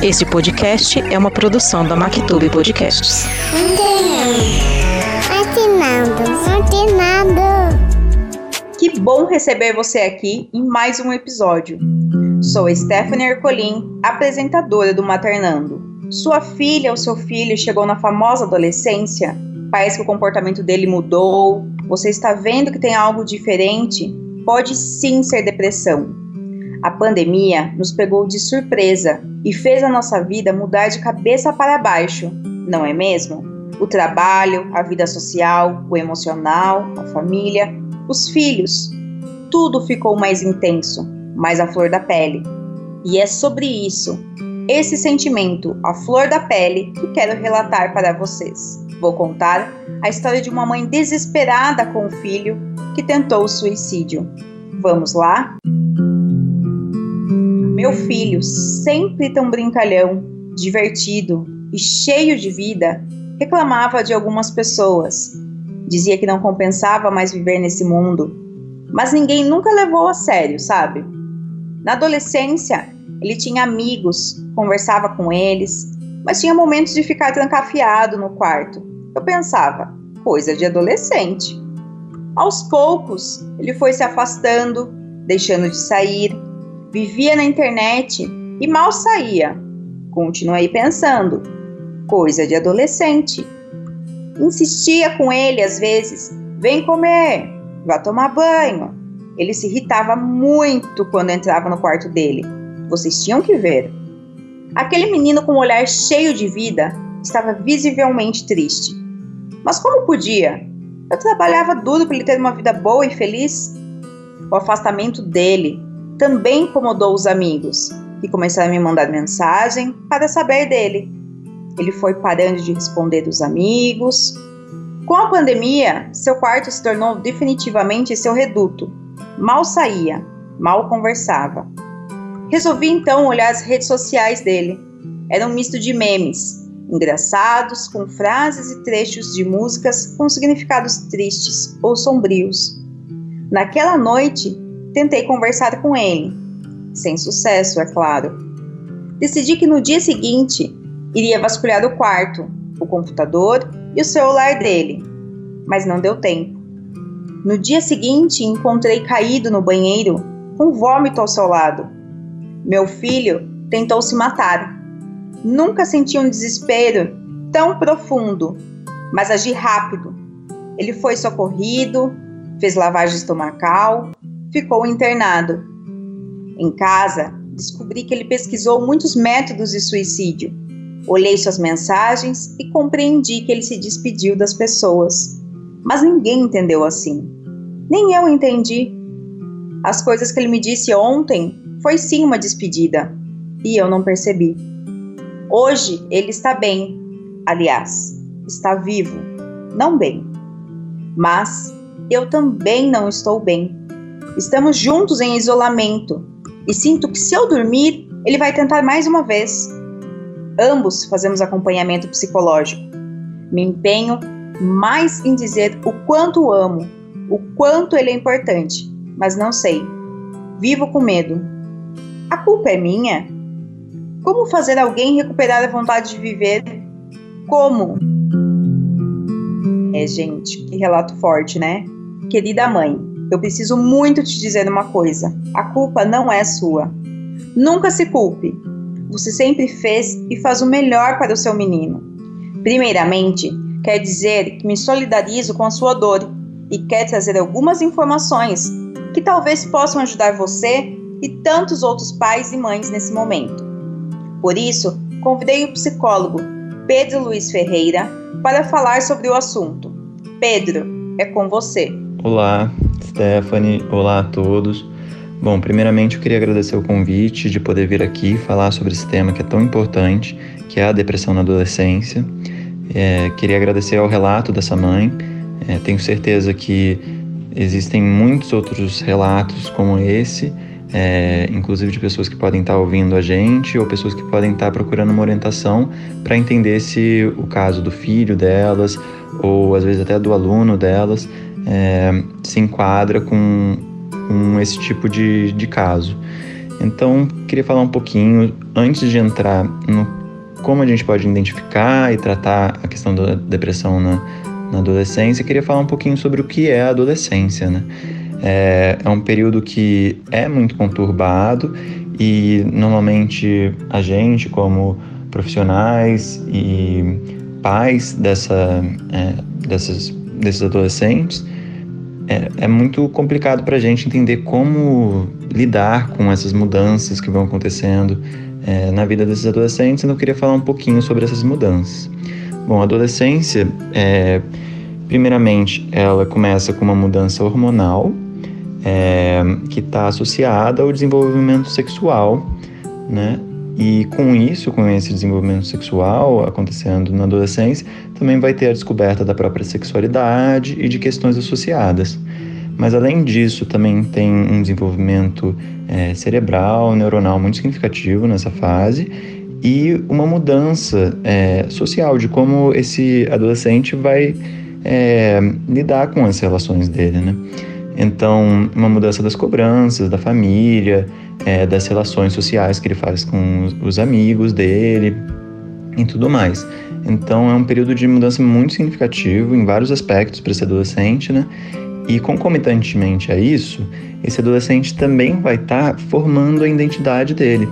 Este podcast é uma produção da Mactube Podcasts. Que bom receber você aqui em mais um episódio. Sou Stephanie Ercolim, apresentadora do Maternando. Sua filha ou seu filho chegou na famosa adolescência? Parece que o comportamento dele mudou. Você está vendo que tem algo diferente? Pode sim ser depressão. A pandemia nos pegou de surpresa e fez a nossa vida mudar de cabeça para baixo, não é mesmo? O trabalho, a vida social, o emocional, a família, os filhos, tudo ficou mais intenso, mais à flor da pele. E é sobre isso, esse sentimento, a flor da pele, que quero relatar para vocês. Vou contar a história de uma mãe desesperada com o filho que tentou o suicídio. Vamos lá? Meu filho, sempre tão brincalhão, divertido e cheio de vida, reclamava de algumas pessoas. Dizia que não compensava mais viver nesse mundo. Mas ninguém nunca levou a sério, sabe? Na adolescência, ele tinha amigos, conversava com eles, mas tinha momentos de ficar trancafiado no quarto. Eu pensava, coisa de adolescente. Aos poucos, ele foi se afastando, deixando de sair, Vivia na internet e mal saía. Continuei pensando, coisa de adolescente. Insistia com ele às vezes: vem comer, vá tomar banho. Ele se irritava muito quando entrava no quarto dele. Vocês tinham que ver. Aquele menino com um olhar cheio de vida estava visivelmente triste. Mas como podia? Eu trabalhava duro para ele ter uma vida boa e feliz. O afastamento dele, também incomodou os amigos, que começaram a me mandar mensagem para saber dele. Ele foi parando de responder dos amigos. Com a pandemia, seu quarto se tornou definitivamente seu reduto. Mal saía, mal conversava. Resolvi então olhar as redes sociais dele. Era um misto de memes, engraçados, com frases e trechos de músicas com significados tristes ou sombrios. Naquela noite, Tentei conversar com ele, sem sucesso, é claro. Decidi que no dia seguinte iria vasculhar o quarto, o computador e o celular dele, mas não deu tempo. No dia seguinte, encontrei caído no banheiro com vômito ao seu lado. Meu filho tentou se matar. Nunca senti um desespero tão profundo, mas agi rápido. Ele foi socorrido, fez lavagem estomacal, ficou internado. Em casa, descobri que ele pesquisou muitos métodos de suicídio. Olhei suas mensagens e compreendi que ele se despediu das pessoas. Mas ninguém entendeu assim. Nem eu entendi. As coisas que ele me disse ontem foi sim uma despedida, e eu não percebi. Hoje ele está bem, aliás, está vivo, não bem. Mas eu também não estou bem. Estamos juntos em isolamento e sinto que se eu dormir, ele vai tentar mais uma vez. Ambos fazemos acompanhamento psicológico. Me empenho mais em dizer o quanto o amo, o quanto ele é importante, mas não sei. Vivo com medo. A culpa é minha? Como fazer alguém recuperar a vontade de viver? Como? É, gente, que relato forte, né? Querida mãe, eu preciso muito te dizer uma coisa: a culpa não é sua. Nunca se culpe. Você sempre fez e faz o melhor para o seu menino. Primeiramente, quer dizer que me solidarizo com a sua dor e quer trazer algumas informações que talvez possam ajudar você e tantos outros pais e mães nesse momento. Por isso, convidei o psicólogo Pedro Luiz Ferreira para falar sobre o assunto. Pedro, é com você. Olá, Stephanie, olá a todos. Bom, primeiramente eu queria agradecer o convite de poder vir aqui falar sobre esse tema que é tão importante, que é a depressão na adolescência. É, queria agradecer ao relato dessa mãe. É, tenho certeza que existem muitos outros relatos como esse, é, inclusive de pessoas que podem estar ouvindo a gente ou pessoas que podem estar procurando uma orientação para entender se o caso do filho delas ou às vezes até do aluno delas é, se enquadra com, com esse tipo de, de caso. Então, queria falar um pouquinho, antes de entrar no como a gente pode identificar e tratar a questão da depressão na, na adolescência, queria falar um pouquinho sobre o que é a adolescência, né? É, é um período que é muito conturbado e normalmente a gente, como profissionais e pais dessa, é, dessas, desses adolescentes, é, é muito complicado para a gente entender como lidar com essas mudanças que vão acontecendo é, na vida desses adolescentes. Então eu queria falar um pouquinho sobre essas mudanças. Bom, a adolescência, é, primeiramente, ela começa com uma mudança hormonal é, que está associada ao desenvolvimento sexual, né? E com isso, com esse desenvolvimento sexual acontecendo na adolescência, também vai ter a descoberta da própria sexualidade e de questões associadas. Mas além disso, também tem um desenvolvimento é, cerebral, neuronal muito significativo nessa fase e uma mudança é, social de como esse adolescente vai é, lidar com as relações dele, né? Então, uma mudança das cobranças, da família, é, das relações sociais que ele faz com os amigos dele e tudo mais. Então, é um período de mudança muito significativo em vários aspectos para esse adolescente, né? E concomitantemente a isso, esse adolescente também vai estar tá formando a identidade dele.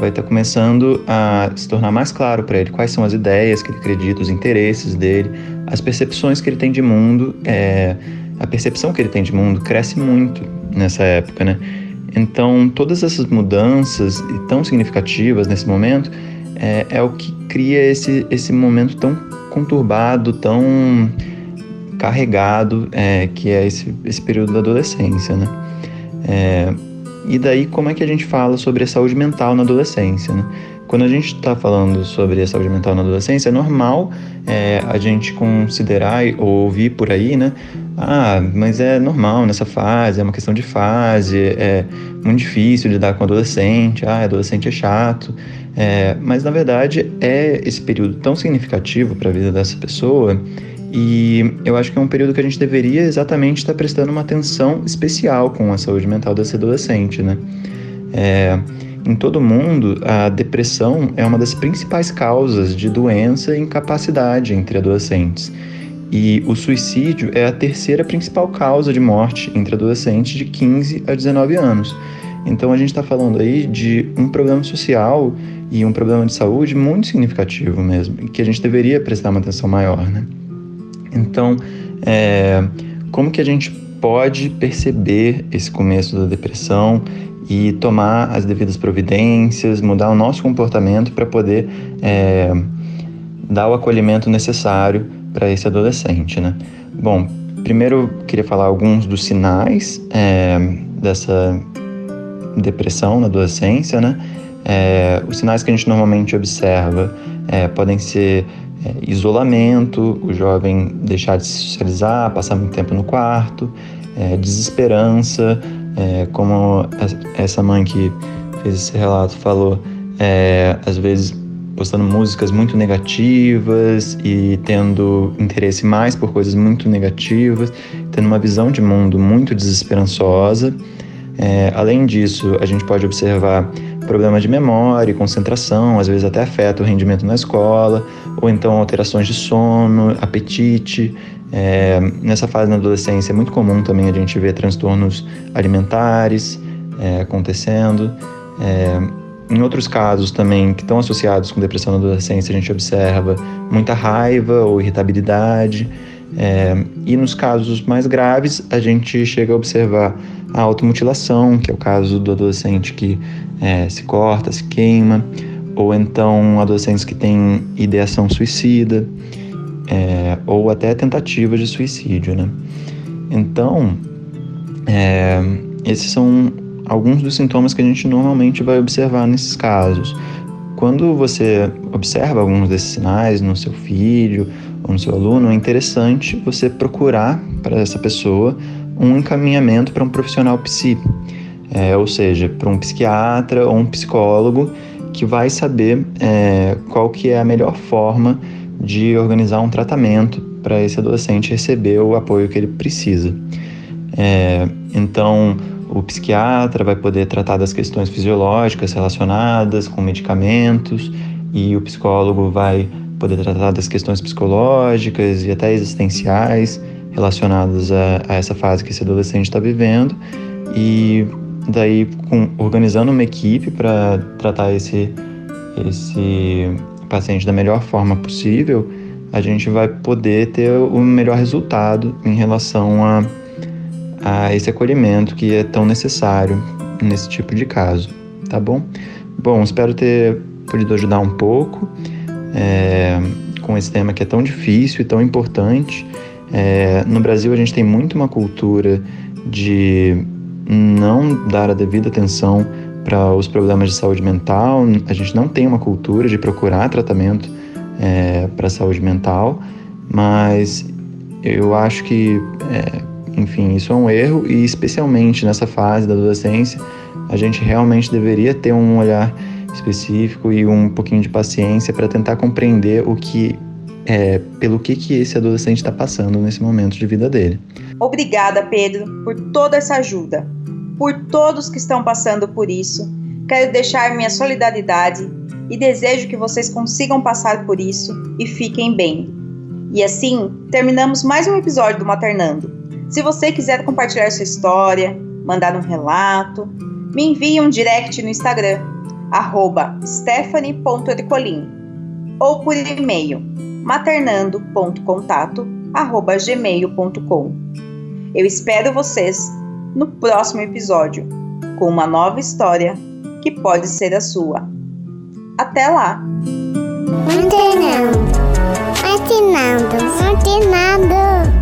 Vai estar tá começando a se tornar mais claro para ele quais são as ideias que ele acredita, os interesses dele, as percepções que ele tem de mundo. É, a percepção que ele tem de mundo cresce muito nessa época, né? Então, todas essas mudanças tão significativas nesse momento é, é o que cria esse, esse momento tão conturbado, tão carregado, é, que é esse, esse período da adolescência, né? É, e daí, como é que a gente fala sobre a saúde mental na adolescência, né? Quando a gente está falando sobre a saúde mental na adolescência, é normal é, a gente considerar ou ouvir por aí, né? Ah, mas é normal nessa fase, é uma questão de fase, é muito difícil lidar com adolescente, ah, adolescente é chato. É, mas na verdade é esse período tão significativo para a vida dessa pessoa e eu acho que é um período que a gente deveria exatamente estar prestando uma atenção especial com a saúde mental desse adolescente, né? É, em todo mundo, a depressão é uma das principais causas de doença e incapacidade entre adolescentes. E o suicídio é a terceira principal causa de morte entre adolescentes de 15 a 19 anos. Então a gente está falando aí de um problema social e um problema de saúde muito significativo mesmo, que a gente deveria prestar uma atenção maior, né? Então, é, como que a gente pode perceber esse começo da depressão e tomar as devidas providências, mudar o nosso comportamento para poder é, dar o acolhimento necessário para esse adolescente, né? Bom, primeiro queria falar alguns dos sinais é, dessa depressão na adolescência, né? É, os sinais que a gente normalmente observa é, podem ser é, isolamento, o jovem deixar de se socializar, passar muito tempo no quarto, é, desesperança, é, como essa mãe que fez esse relato falou, às vezes postando músicas muito negativas e tendo interesse mais por coisas muito negativas, tendo uma visão de mundo muito desesperançosa. É, além disso, a gente pode observar problemas de memória e concentração, às vezes até afeta o rendimento na escola, ou então alterações de sono, apetite. É, nessa fase na adolescência é muito comum também a gente ver transtornos alimentares é, acontecendo. Em outros casos também que estão associados com depressão na adolescência, a gente observa muita raiva ou irritabilidade. É, e nos casos mais graves, a gente chega a observar a automutilação, que é o caso do adolescente que é, se corta, se queima, ou então adolescentes que têm ideação suicida, é, ou até tentativa de suicídio. Né? Então, é, esses são alguns dos sintomas que a gente normalmente vai observar nesses casos. Quando você observa alguns desses sinais no seu filho ou no seu aluno, é interessante você procurar para essa pessoa um encaminhamento para um profissional psi, é, ou seja, para um psiquiatra ou um psicólogo que vai saber é, qual que é a melhor forma de organizar um tratamento para esse adolescente receber o apoio que ele precisa. É, então, o psiquiatra vai poder tratar das questões fisiológicas relacionadas com medicamentos e o psicólogo vai poder tratar das questões psicológicas e até existenciais relacionadas a, a essa fase que esse adolescente está vivendo. E daí com, organizando uma equipe para tratar esse esse paciente da melhor forma possível, a gente vai poder ter o melhor resultado em relação a, a esse acolhimento que é tão necessário nesse tipo de caso, tá bom? Bom, espero ter podido ajudar um pouco é, com esse tema que é tão difícil e tão importante. É, no Brasil, a gente tem muito uma cultura de não dar a devida atenção para os problemas de saúde mental. A gente não tem uma cultura de procurar tratamento é, para saúde mental, mas eu acho que, é, enfim, isso é um erro e especialmente nessa fase da adolescência, a gente realmente deveria ter um olhar específico e um pouquinho de paciência para tentar compreender o que é, pelo que que esse adolescente está passando nesse momento de vida dele. Obrigada, Pedro, por toda essa ajuda por todos que estão passando por isso. Quero deixar minha solidariedade e desejo que vocês consigam passar por isso e fiquem bem. E assim, terminamos mais um episódio do Maternando. Se você quiser compartilhar sua história, mandar um relato, me envie um direct no Instagram, stephanie.ericolim ou por e-mail maternando.contato@gmail.com. Eu espero vocês no próximo episódio, com uma nova história que pode ser a sua. Até lá! Mantenando, mantenando, mantenando.